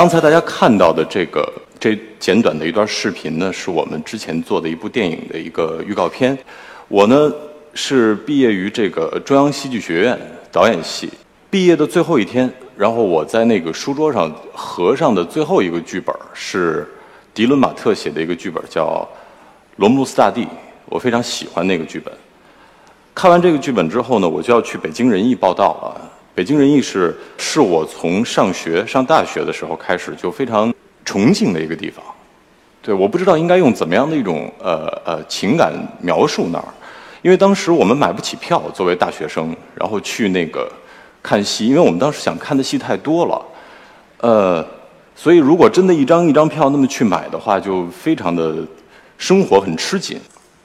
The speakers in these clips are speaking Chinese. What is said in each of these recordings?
刚才大家看到的这个这简短的一段视频呢，是我们之前做的一部电影的一个预告片。我呢是毕业于这个中央戏剧学院导演系，毕业的最后一天，然后我在那个书桌上合上的最后一个剧本是迪伦马特写的一个剧本，叫《罗姆路斯大帝》，我非常喜欢那个剧本。看完这个剧本之后呢，我就要去北京人艺报道了。北京人艺是是我从上学上大学的时候开始就非常崇敬的一个地方。对，我不知道应该用怎么样的一种呃呃情感描述那儿，因为当时我们买不起票，作为大学生，然后去那个看戏，因为我们当时想看的戏太多了，呃，所以如果真的一张一张票那么去买的话，就非常的生活很吃紧。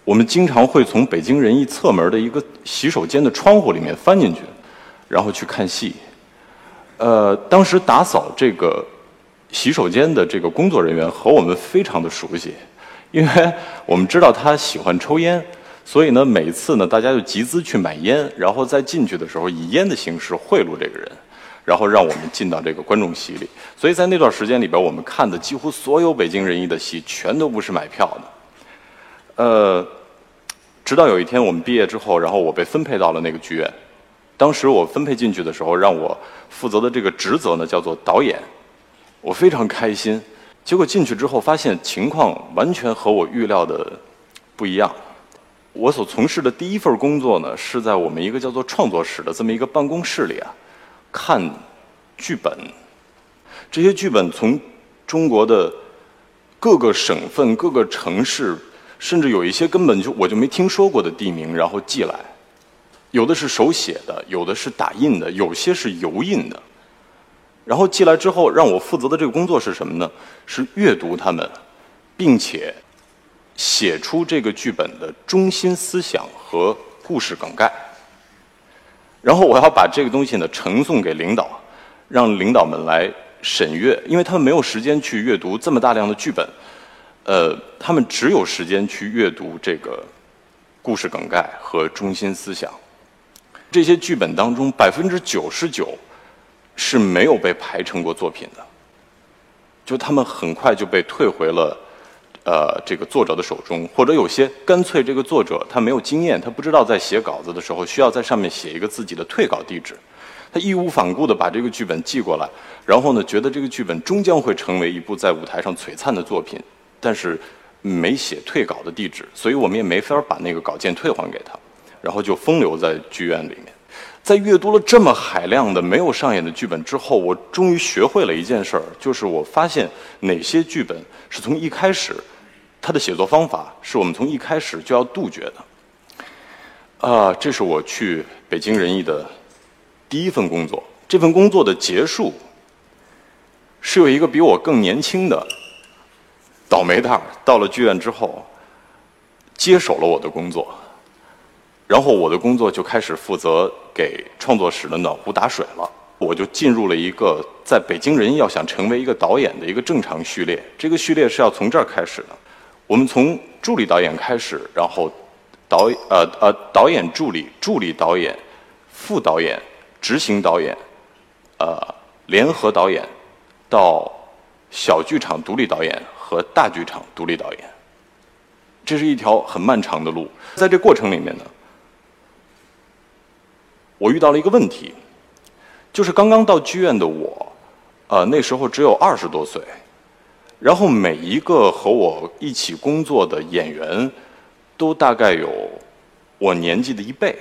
我们经常会从北京人艺侧门的一个洗手间的窗户里面翻进去。然后去看戏，呃，当时打扫这个洗手间的这个工作人员和我们非常的熟悉，因为我们知道他喜欢抽烟，所以呢，每次呢，大家就集资去买烟，然后再进去的时候以烟的形式贿赂这个人，然后让我们进到这个观众席里。所以在那段时间里边，我们看的几乎所有北京人艺的戏，全都不是买票的。呃，直到有一天我们毕业之后，然后我被分配到了那个剧院。当时我分配进去的时候，让我负责的这个职责呢，叫做导演。我非常开心。结果进去之后，发现情况完全和我预料的不一样。我所从事的第一份工作呢，是在我们一个叫做创作室的这么一个办公室里啊，看剧本。这些剧本从中国的各个省份、各个城市，甚至有一些根本就我就没听说过的地名，然后寄来。有的是手写的，有的是打印的，有些是油印的。然后寄来之后，让我负责的这个工作是什么呢？是阅读它们，并且写出这个剧本的中心思想和故事梗概。然后我要把这个东西呢呈送给领导，让领导们来审阅，因为他们没有时间去阅读这么大量的剧本，呃，他们只有时间去阅读这个故事梗概和中心思想。这些剧本当中，百分之九十九是没有被排成过作品的，就他们很快就被退回了呃这个作者的手中，或者有些干脆这个作者他没有经验，他不知道在写稿子的时候需要在上面写一个自己的退稿地址，他义无反顾的把这个剧本寄过来，然后呢觉得这个剧本终将会成为一部在舞台上璀璨的作品，但是没写退稿的地址，所以我们也没法把那个稿件退还给他。然后就风流在剧院里面，在阅读了这么海量的没有上演的剧本之后，我终于学会了一件事儿，就是我发现哪些剧本是从一开始，它的写作方法是我们从一开始就要杜绝的。啊，这是我去北京人艺的第一份工作。这份工作的结束，是有一个比我更年轻的倒霉蛋儿到了剧院之后，接手了我的工作。然后我的工作就开始负责给创作室的暖壶打水了，我就进入了一个在北京人要想成为一个导演的一个正常序列。这个序列是要从这儿开始的，我们从助理导演开始，然后导呃呃导演助理、助理导演、副导演、执行导演，呃联合导演，到小剧场独立导演和大剧场独立导演。这是一条很漫长的路，在这过程里面呢。我遇到了一个问题，就是刚刚到剧院的我，呃，那时候只有二十多岁，然后每一个和我一起工作的演员，都大概有我年纪的一倍，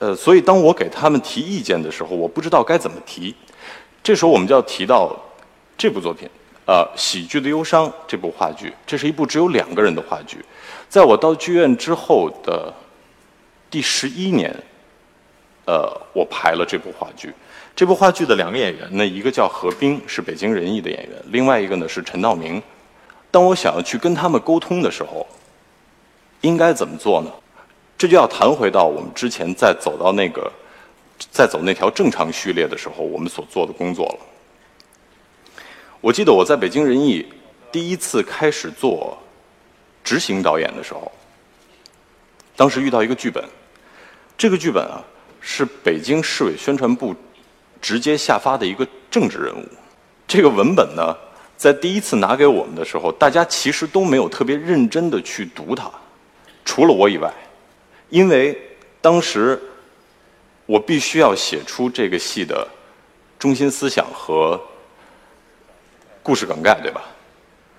呃，所以当我给他们提意见的时候，我不知道该怎么提。这时候我们就要提到这部作品，呃，《喜剧的忧伤》这部话剧，这是一部只有两个人的话剧，在我到剧院之后的第十一年。呃，我排了这部话剧。这部话剧的两个演员，呢一个叫何冰，是北京人艺的演员；另外一个呢是陈道明。当我想要去跟他们沟通的时候，应该怎么做呢？这就要谈回到我们之前在走到那个，在走那条正常序列的时候，我们所做的工作了。我记得我在北京人艺第一次开始做执行导演的时候，当时遇到一个剧本，这个剧本啊。是北京市委宣传部直接下发的一个政治任务，这个文本呢，在第一次拿给我们的时候，大家其实都没有特别认真的去读它，除了我以外，因为当时我必须要写出这个戏的中心思想和故事梗概，对吧？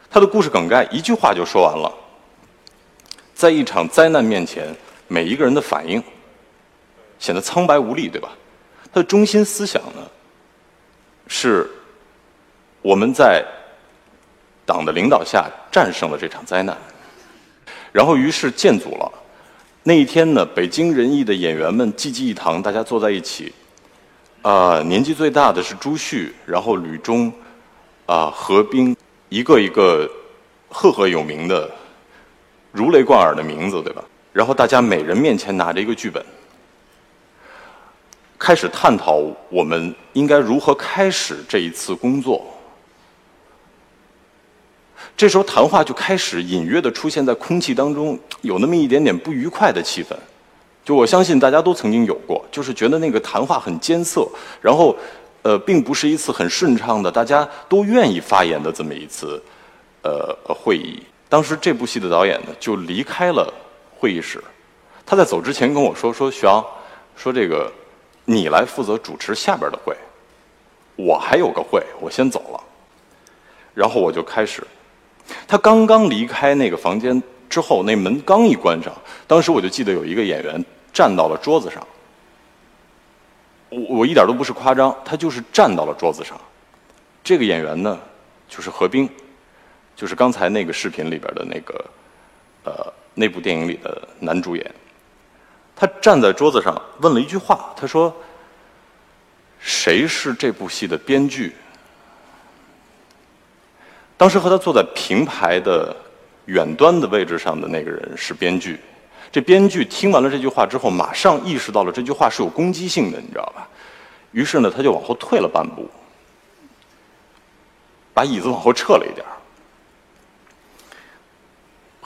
他的故事梗概一句话就说完了，在一场灾难面前，每一个人的反应显得苍白无力，对吧？他的中心思想呢，是我们在党的领导下战胜了这场灾难，然后于是建组了。那一天呢，北京人艺的演员们济济一堂，大家坐在一起。啊，年纪最大的是朱旭，然后吕中，啊何冰。一个一个赫赫有名的、如雷贯耳的名字，对吧？然后大家每人面前拿着一个剧本，开始探讨我们应该如何开始这一次工作。这时候谈话就开始隐约的出现在空气当中，有那么一点点不愉快的气氛。就我相信大家都曾经有过，就是觉得那个谈话很艰涩，然后。呃，并不是一次很顺畅的，大家都愿意发言的这么一次，呃，会议。当时这部戏的导演呢，就离开了会议室。他在走之前跟我说：“说徐昂，说这个你来负责主持下边的会，我还有个会，我先走了。”然后我就开始。他刚刚离开那个房间之后，那门刚一关上，当时我就记得有一个演员站到了桌子上。我我一点都不是夸张，他就是站到了桌子上。这个演员呢，就是何冰，就是刚才那个视频里边的那个，呃，那部电影里的男主演。他站在桌子上问了一句话，他说：“谁是这部戏的编剧？”当时和他坐在平排的远端的位置上的那个人是编剧。这编剧听完了这句话之后，马上意识到了这句话是有攻击性的，你知道吧？于是呢，他就往后退了半步，把椅子往后撤了一点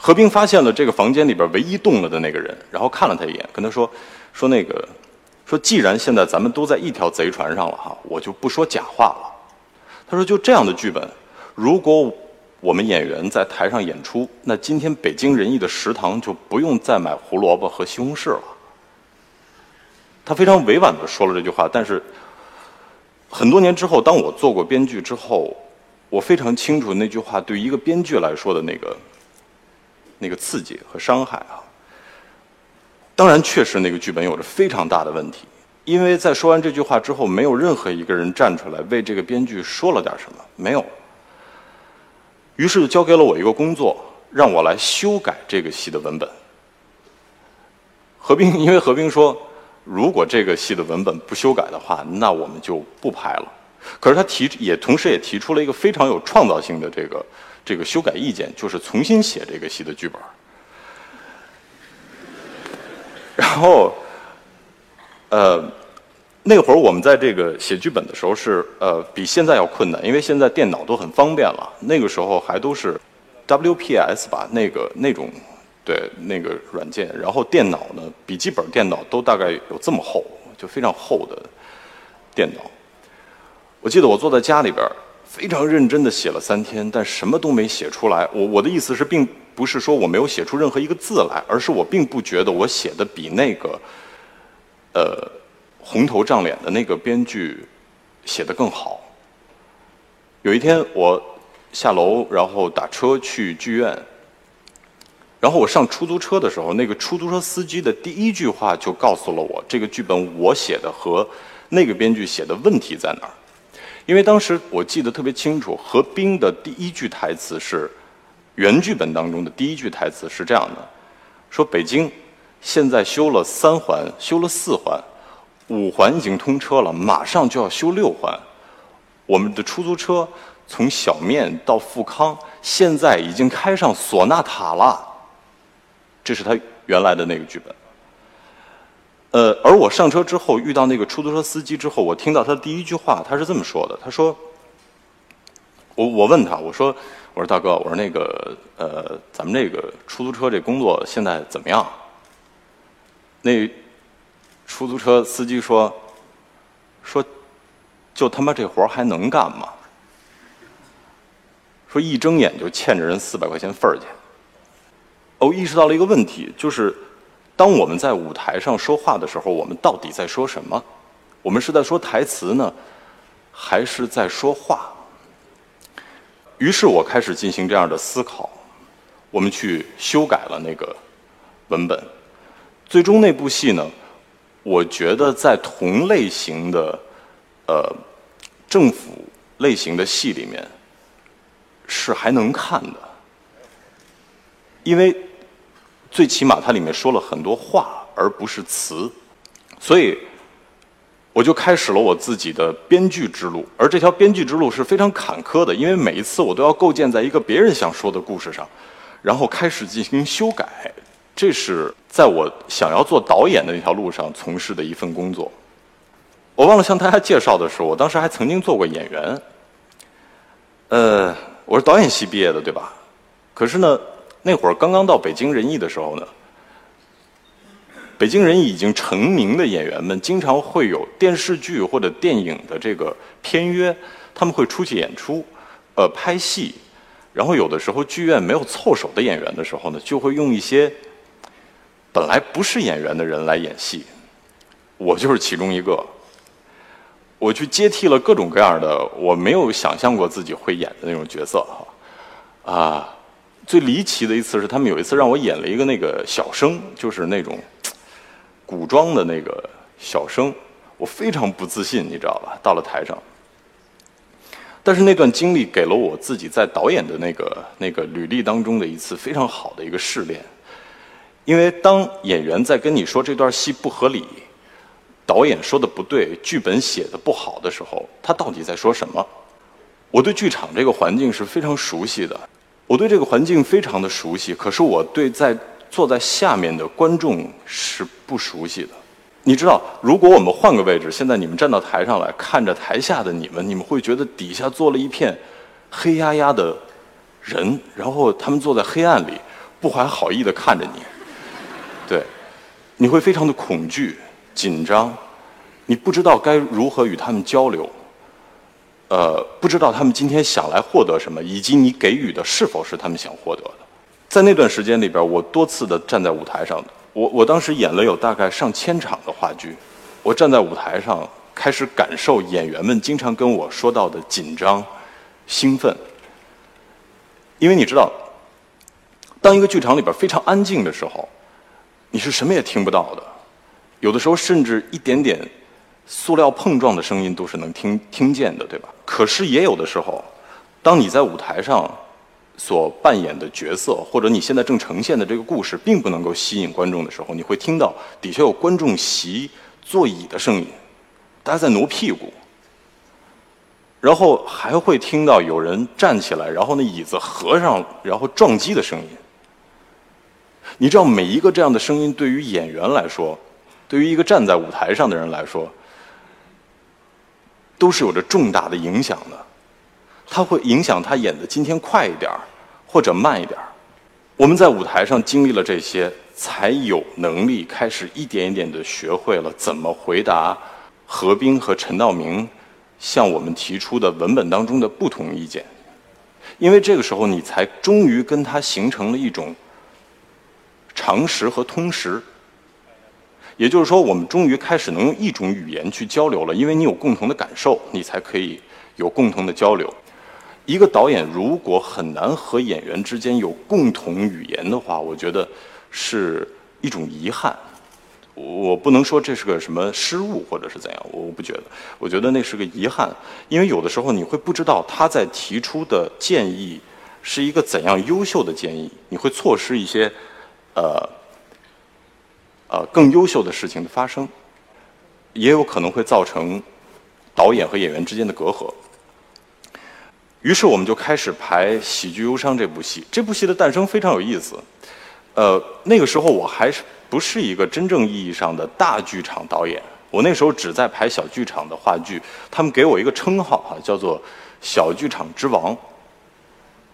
何冰发现了这个房间里边唯一动了的那个人，然后看了他一眼，跟他说：“说那个，说既然现在咱们都在一条贼船上了哈，我就不说假话了。”他说：“就这样的剧本，如果……”我们演员在台上演出，那今天北京人艺的食堂就不用再买胡萝卜和西红柿了。他非常委婉的说了这句话，但是很多年之后，当我做过编剧之后，我非常清楚那句话对于一个编剧来说的那个那个刺激和伤害啊。当然，确实那个剧本有着非常大的问题，因为在说完这句话之后，没有任何一个人站出来为这个编剧说了点什么，没有。于是就交给了我一个工作，让我来修改这个戏的文本。何冰，因为何冰说，如果这个戏的文本不修改的话，那我们就不拍了。可是他提也同时也提出了一个非常有创造性的这个这个修改意见，就是重新写这个戏的剧本。然后，呃。那会儿我们在这个写剧本的时候是呃比现在要困难，因为现在电脑都很方便了。那个时候还都是 WPS 吧，那个那种对那个软件。然后电脑呢，笔记本电脑都大概有这么厚，就非常厚的电脑。我记得我坐在家里边非常认真的写了三天，但什么都没写出来。我我的意思是，并不是说我没有写出任何一个字来，而是我并不觉得我写的比那个呃。红头胀脸的那个编剧写的更好。有一天我下楼，然后打车去剧院，然后我上出租车的时候，那个出租车司机的第一句话就告诉了我，这个剧本我写的和那个编剧写的问题在哪儿。因为当时我记得特别清楚，何冰的第一句台词是原剧本当中的第一句台词是这样的：说北京现在修了三环，修了四环。五环已经通车了，马上就要修六环。我们的出租车从小面到富康，现在已经开上索纳塔了。这是他原来的那个剧本。呃，而我上车之后遇到那个出租车司机之后，我听到他第一句话，他是这么说的：“他说，我我问他，我说，我说大哥，我说那个呃，咱们这个出租车这工作现在怎么样？”那。出租车司机说：“说，就他妈这活还能干吗？”说一睁眼就欠着人四百块钱份儿去。我意识到了一个问题，就是当我们在舞台上说话的时候，我们到底在说什么？我们是在说台词呢，还是在说话？于是我开始进行这样的思考，我们去修改了那个文本，最终那部戏呢，我觉得在同类型的呃政府类型的戏里面是还能看的，因为最起码它里面说了很多话，而不是词，所以。我就开始了我自己的编剧之路，而这条编剧之路是非常坎坷的，因为每一次我都要构建在一个别人想说的故事上，然后开始进行修改。这是在我想要做导演的那条路上从事的一份工作。我忘了向大家介绍的是，我当时还曾经做过演员。呃，我是导演系毕业的，对吧？可是呢，那会儿刚刚到北京人艺的时候呢。北京人艺已经成名的演员们，经常会有电视剧或者电影的这个片约，他们会出去演出，呃，拍戏。然后有的时候剧院没有凑手的演员的时候呢，就会用一些本来不是演员的人来演戏。我就是其中一个。我去接替了各种各样的我没有想象过自己会演的那种角色哈。啊，最离奇的一次是他们有一次让我演了一个那个小生，就是那种。古装的那个小生，我非常不自信，你知道吧？到了台上，但是那段经历给了我自己在导演的那个那个履历当中的一次非常好的一个试炼。因为当演员在跟你说这段戏不合理，导演说的不对，剧本写的不好的时候，他到底在说什么？我对剧场这个环境是非常熟悉的，我对这个环境非常的熟悉，可是我对在。坐在下面的观众是不熟悉的，你知道，如果我们换个位置，现在你们站到台上来看着台下的你们，你们会觉得底下坐了一片黑压压的人，然后他们坐在黑暗里，不怀好意的看着你，对，你会非常的恐惧、紧张，你不知道该如何与他们交流，呃，不知道他们今天想来获得什么，以及你给予的是否是他们想获得的。在那段时间里边，我多次的站在舞台上，我我当时演了有大概上千场的话剧，我站在舞台上开始感受演员们经常跟我说到的紧张、兴奋，因为你知道，当一个剧场里边非常安静的时候，你是什么也听不到的，有的时候甚至一点点塑料碰撞的声音都是能听听见的，对吧？可是也有的时候，当你在舞台上。所扮演的角色，或者你现在正呈现的这个故事，并不能够吸引观众的时候，你会听到底下有观众席座椅的声音，大家在挪屁股，然后还会听到有人站起来，然后那椅子合上，然后撞击的声音。你知道，每一个这样的声音，对于演员来说，对于一个站在舞台上的人来说，都是有着重大的影响的。它会影响他演的今天快一点儿，或者慢一点儿。我们在舞台上经历了这些，才有能力开始一点一点的学会了怎么回答何冰和陈道明向我们提出的文本当中的不同意见。因为这个时候，你才终于跟他形成了一种常识和通识。也就是说，我们终于开始能用一种语言去交流了，因为你有共同的感受，你才可以有共同的交流。一个导演如果很难和演员之间有共同语言的话，我觉得是一种遗憾。我不能说这是个什么失误或者是怎样，我不觉得。我觉得那是个遗憾，因为有的时候你会不知道他在提出的建议是一个怎样优秀的建议，你会错失一些呃更优秀的事情的发生，也有可能会造成导演和演员之间的隔阂。于是我们就开始排《喜剧忧伤》这部戏。这部戏的诞生非常有意思。呃，那个时候我还是不是一个真正意义上的大剧场导演。我那时候只在排小剧场的话剧。他们给我一个称号哈，叫做“小剧场之王”。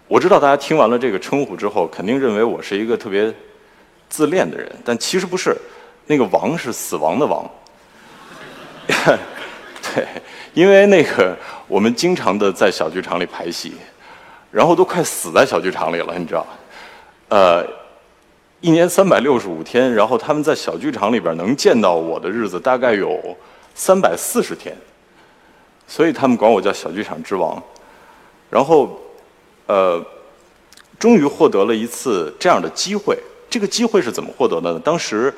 我知道大家听完了这个称呼之后，肯定认为我是一个特别自恋的人，但其实不是。那个“王”是死亡的“王”。对，因为那个。我们经常的在小剧场里排戏，然后都快死在小剧场里了，你知道？呃，一年三百六十五天，然后他们在小剧场里边能见到我的日子大概有三百四十天，所以他们管我叫小剧场之王。然后，呃，终于获得了一次这样的机会。这个机会是怎么获得的呢？当时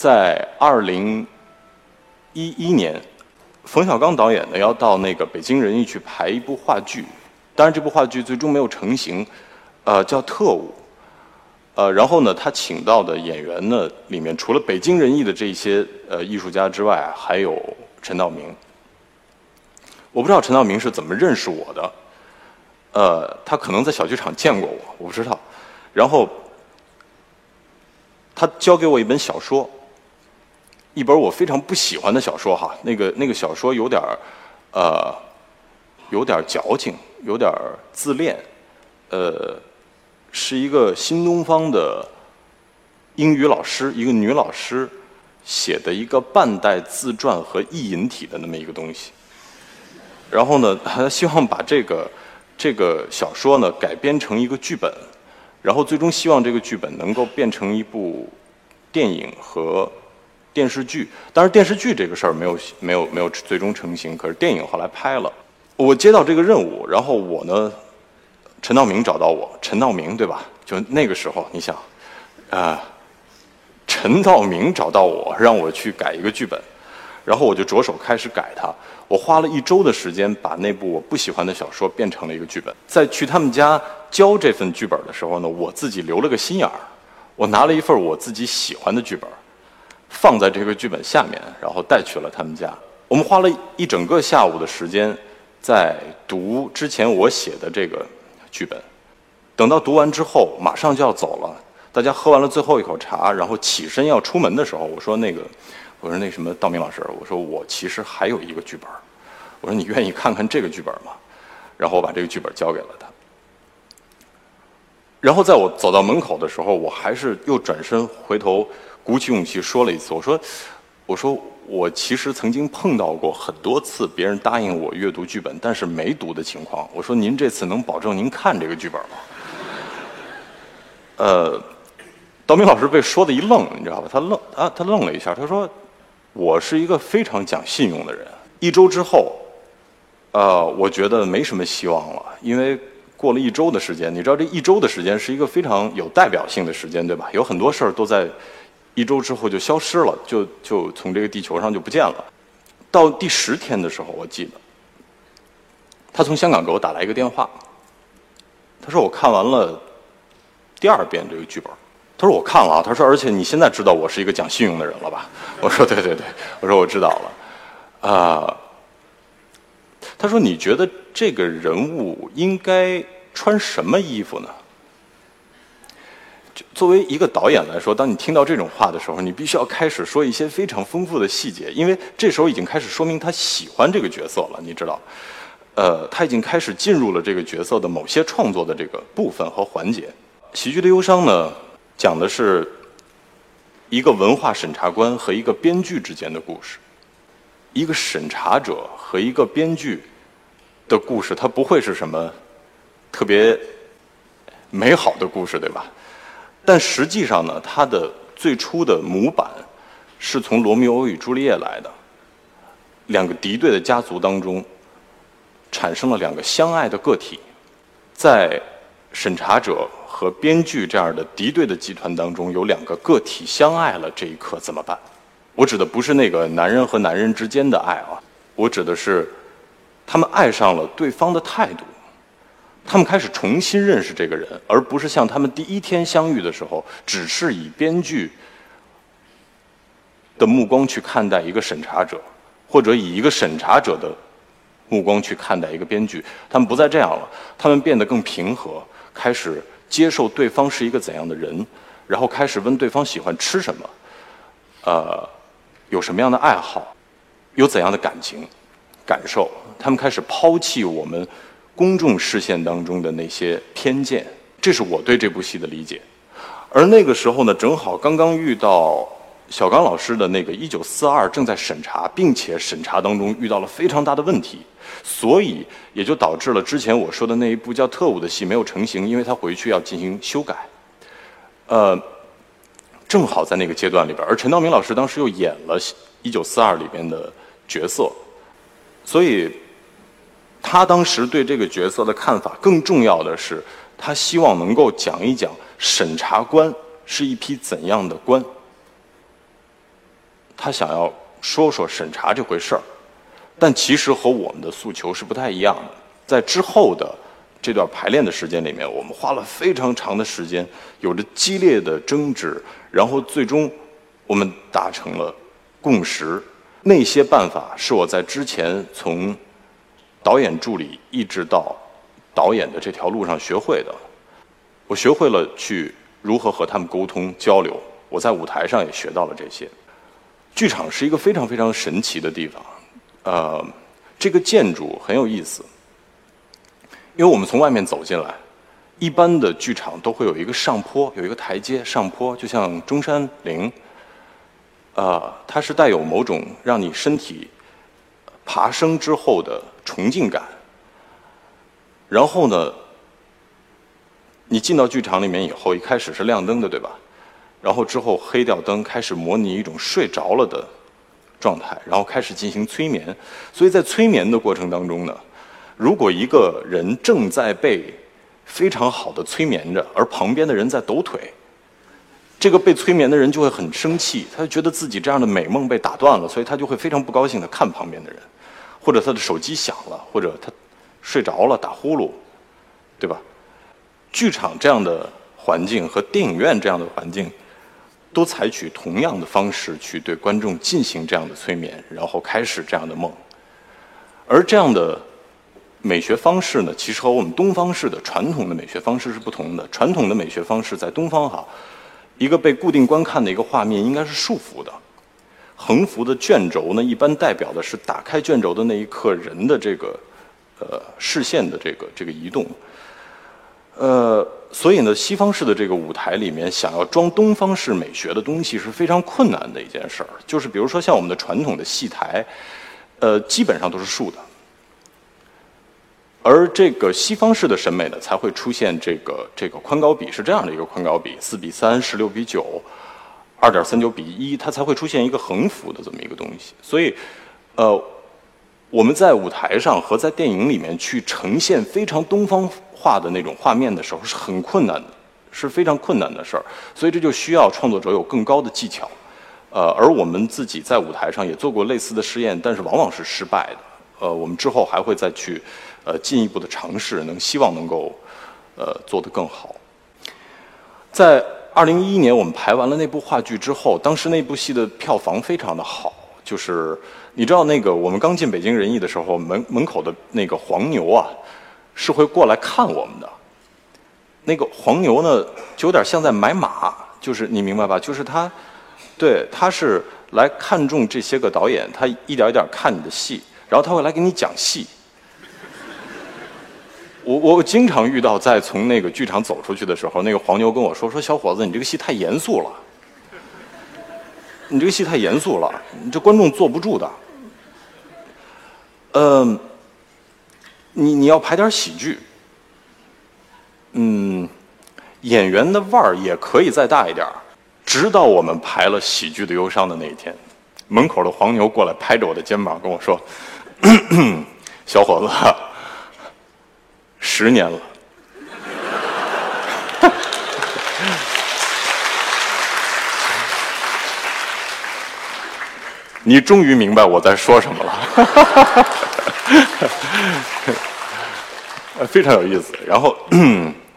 在二零一一年，冯小刚导演呢要到那个北京人艺去排一部话剧，当然这部话剧最终没有成型，呃，叫《特务》。呃，然后呢，他请到的演员呢，里面除了北京人艺的这些呃艺术家之外，还有陈道明。我不知道陈道明是怎么认识我的，呃，他可能在小剧场见过我，我不知道。然后他交给我一本小说，一本我非常不喜欢的小说哈，那个那个小说有点儿呃有点矫情，有点自恋，呃。是一个新东方的英语老师，一个女老师写的一个半代自传和意淫体的那么一个东西。然后呢，他希望把这个这个小说呢改编成一个剧本，然后最终希望这个剧本能够变成一部电影和电视剧。但是，电视剧这个事儿没有没有没有最终成型，可是电影后来拍了。我接到这个任务，然后我呢。陈道明找到我，陈道明对吧？就那个时候，你想，啊，陈道明找到我，让我去改一个剧本，然后我就着手开始改它。我花了一周的时间，把那部我不喜欢的小说变成了一个剧本。在去他们家交这份剧本的时候呢，我自己留了个心眼儿，我拿了一份我自己喜欢的剧本，放在这个剧本下面，然后带去了他们家。我们花了一整个下午的时间，在读之前我写的这个。剧本，等到读完之后，马上就要走了。大家喝完了最后一口茶，然后起身要出门的时候，我说：“那个，我说那什么，道明老师，我说我其实还有一个剧本，我说你愿意看看这个剧本吗？”然后我把这个剧本交给了他。然后在我走到门口的时候，我还是又转身回头，鼓起勇气说了一次：“我说，我说。”我其实曾经碰到过很多次别人答应我阅读剧本，但是没读的情况。我说：“您这次能保证您看这个剧本吗？”呃，道明老师被说的一愣，你知道吧？他愣啊，他愣了一下。他说：“我是一个非常讲信用的人。”一周之后，呃，我觉得没什么希望了，因为过了一周的时间，你知道这一周的时间是一个非常有代表性的时间，对吧？有很多事儿都在。一周之后就消失了，就就从这个地球上就不见了。到第十天的时候，我记得，他从香港给我打来一个电话，他说我看完了第二遍这个剧本，他说我看了，他说而且你现在知道我是一个讲信用的人了吧？我说对对对，我说我知道了，啊，他说你觉得这个人物应该穿什么衣服呢？作为一个导演来说，当你听到这种话的时候，你必须要开始说一些非常丰富的细节，因为这时候已经开始说明他喜欢这个角色了。你知道，呃，他已经开始进入了这个角色的某些创作的这个部分和环节。喜剧的忧伤呢，讲的是一个文化审查官和一个编剧之间的故事，一个审查者和一个编剧的故事，它不会是什么特别美好的故事，对吧？但实际上呢，它的最初的模板是从《罗密欧与朱丽叶》来的。两个敌对的家族当中，产生了两个相爱的个体。在审查者和编剧这样的敌对的集团当中，有两个个体相爱了，这一刻怎么办？我指的不是那个男人和男人之间的爱啊，我指的是他们爱上了对方的态度。他们开始重新认识这个人，而不是像他们第一天相遇的时候，只是以编剧的目光去看待一个审查者，或者以一个审查者的目光去看待一个编剧。他们不再这样了，他们变得更平和，开始接受对方是一个怎样的人，然后开始问对方喜欢吃什么，呃，有什么样的爱好，有怎样的感情、感受。他们开始抛弃我们。公众视线当中的那些偏见，这是我对这部戏的理解。而那个时候呢，正好刚刚遇到小刚老师的那个《一九四二》正在审查，并且审查当中遇到了非常大的问题，所以也就导致了之前我说的那一部叫《特务》的戏没有成型，因为他回去要进行修改。呃，正好在那个阶段里边，而陈道明老师当时又演了《一九四二》里边的角色，所以他当时对这个角色的看法，更重要的是，他希望能够讲一讲审查官是一批怎样的官。他想要说说审查这回事儿，但其实和我们的诉求是不太一样的。在之后的这段排练的时间里面，我们花了非常长的时间，有着激烈的争执，然后最终我们达成了共识。那些办法是我在之前从导演助理一直到导演的这条路上学会的。我学会了去如何和他们沟通交流，我在舞台上也学到了这些。剧场是一个非常非常神奇的地方，呃，这个建筑很有意思，因为我们从外面走进来，一般的剧场都会有一个上坡，有一个台阶上坡，就像中山陵，呃，它是带有某种让你身体爬升之后的崇敬感。然后呢，你进到剧场里面以后，一开始是亮灯的，对吧？然后之后黑掉灯，开始模拟一种睡着了的状态，然后开始进行催眠。所以在催眠的过程当中呢，如果一个人正在被非常好的催眠着，而旁边的人在抖腿，这个被催眠的人就会很生气，他就觉得自己这样的美梦被打断了，所以他就会非常不高兴的看旁边的人，或者他的手机响了，或者他睡着了打呼噜，对吧？剧场这样的环境和电影院这样的环境。都采取同样的方式去对观众进行这样的催眠，然后开始这样的梦。而这样的美学方式呢，其实和我们东方式的传统的美学方式是不同的。传统的美学方式在东方哈，一个被固定观看的一个画面应该是束缚的，横幅的卷轴呢，一般代表的是打开卷轴的那一刻人的这个呃视线的这个这个移动。呃，所以呢，西方式的这个舞台里面，想要装东方式美学的东西是非常困难的一件事儿。就是比如说像我们的传统的戏台，呃，基本上都是竖的，而这个西方式的审美呢，才会出现这个这个宽高比是这样的一个宽高比，四比三、十六比九、二点三九比一，它才会出现一个横幅的这么一个东西。所以，呃，我们在舞台上和在电影里面去呈现非常东方。画的那种画面的时候是很困难的，是非常困难的事儿，所以这就需要创作者有更高的技巧，呃，而我们自己在舞台上也做过类似的试验，但是往往是失败的，呃，我们之后还会再去，呃，进一步的尝试，能希望能够，呃，做得更好。在二零一一年我们排完了那部话剧之后，当时那部戏的票房非常的好，就是你知道那个我们刚进北京人艺的时候，门门口的那个黄牛啊。是会过来看我们的，那个黄牛呢，就有点像在买马，就是你明白吧？就是他，对，他是来看中这些个导演，他一点一点看你的戏，然后他会来给你讲戏。我我经常遇到在从那个剧场走出去的时候，那个黄牛跟我说：“说小伙子，你这个戏太严肃了，你这个戏太严肃了，你这观众坐不住的。”嗯。你你要排点喜剧，嗯，演员的腕儿也可以再大一点。直到我们排了《喜剧的忧伤》的那一天，门口的黄牛过来拍着我的肩膀跟我说：“小伙子，十年了，你终于明白我在说什么了。”非常有意思。然后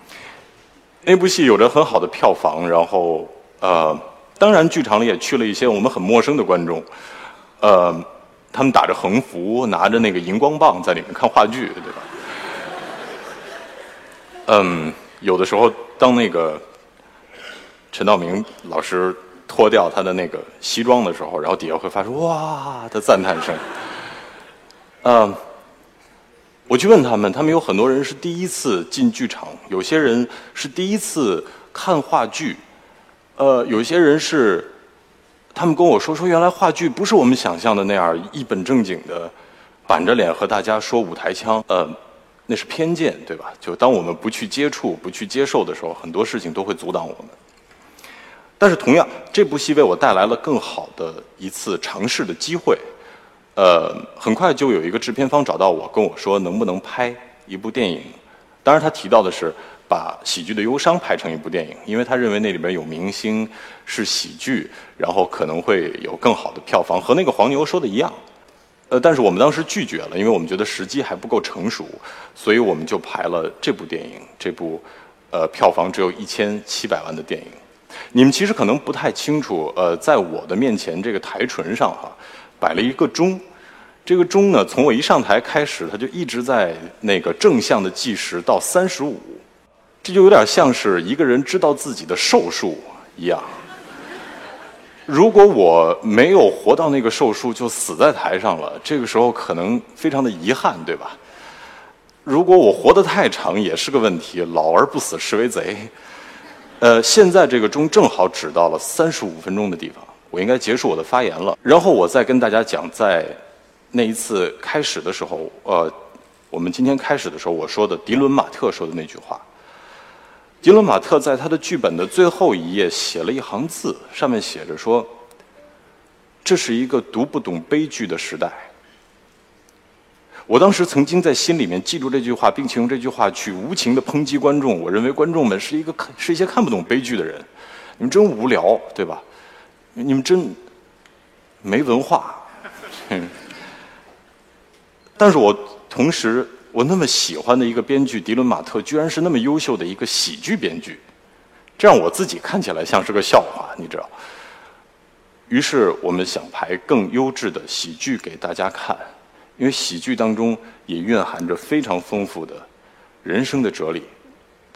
那部戏有着很好的票房，然后呃，当然剧场里也去了一些我们很陌生的观众，呃，他们打着横幅，拿着那个荧光棒在里面看话剧，对吧？嗯，有的时候当那个陈道明老师脱掉他的那个西装的时候，然后底下会发出哇的赞叹声，嗯。我去问他们，他们有很多人是第一次进剧场，有些人是第一次看话剧，呃，有些人是他们跟我说说，原来话剧不是我们想象的那样一本正经的，板着脸和大家说舞台腔。呃，那是偏见，对吧？就当我们不去接触、不去接受的时候，很多事情都会阻挡我们。但是同样，这部戏为我带来了更好的一次尝试的机会。呃，很快就有一个制片方找到我，跟我说能不能拍一部电影。当然，他提到的是把《喜剧的忧伤》拍成一部电影，因为他认为那里边有明星，是喜剧，然后可能会有更好的票房，和那个黄牛说的一样。呃，但是我们当时拒绝了，因为我们觉得时机还不够成熟，所以我们就排了这部电影，这部呃票房只有一千七百万的电影。你们其实可能不太清楚，呃，在我的面前这个台唇上哈。摆了一个钟，这个钟呢，从我一上台开始，它就一直在那个正向的计时到三十五，这就有点像是一个人知道自己的寿数一样。如果我没有活到那个寿数，就死在台上了，这个时候可能非常的遗憾，对吧？如果我活得太长，也是个问题，老而不死是为贼。呃，现在这个钟正好指到了三十五分钟的地方。我应该结束我的发言了，然后我再跟大家讲，在那一次开始的时候，呃，我们今天开始的时候我说的迪伦马特说的那句话。迪伦马特在他的剧本的最后一页写了一行字，上面写着说：“这是一个读不懂悲剧的时代。”我当时曾经在心里面记住这句话，并且用这句话去无情的抨击观众。我认为观众们是一个看是一些看不懂悲剧的人，你们真无聊，对吧？你们真没文化，但是我同时我那么喜欢的一个编剧迪伦马特，居然是那么优秀的一个喜剧编剧，这让我自己看起来像是个笑话，你知道？于是我们想拍更优质的喜剧给大家看，因为喜剧当中也蕴含着非常丰富的人生的哲理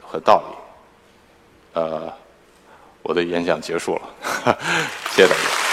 和道理，呃。我的演讲结束了，谢谢大家。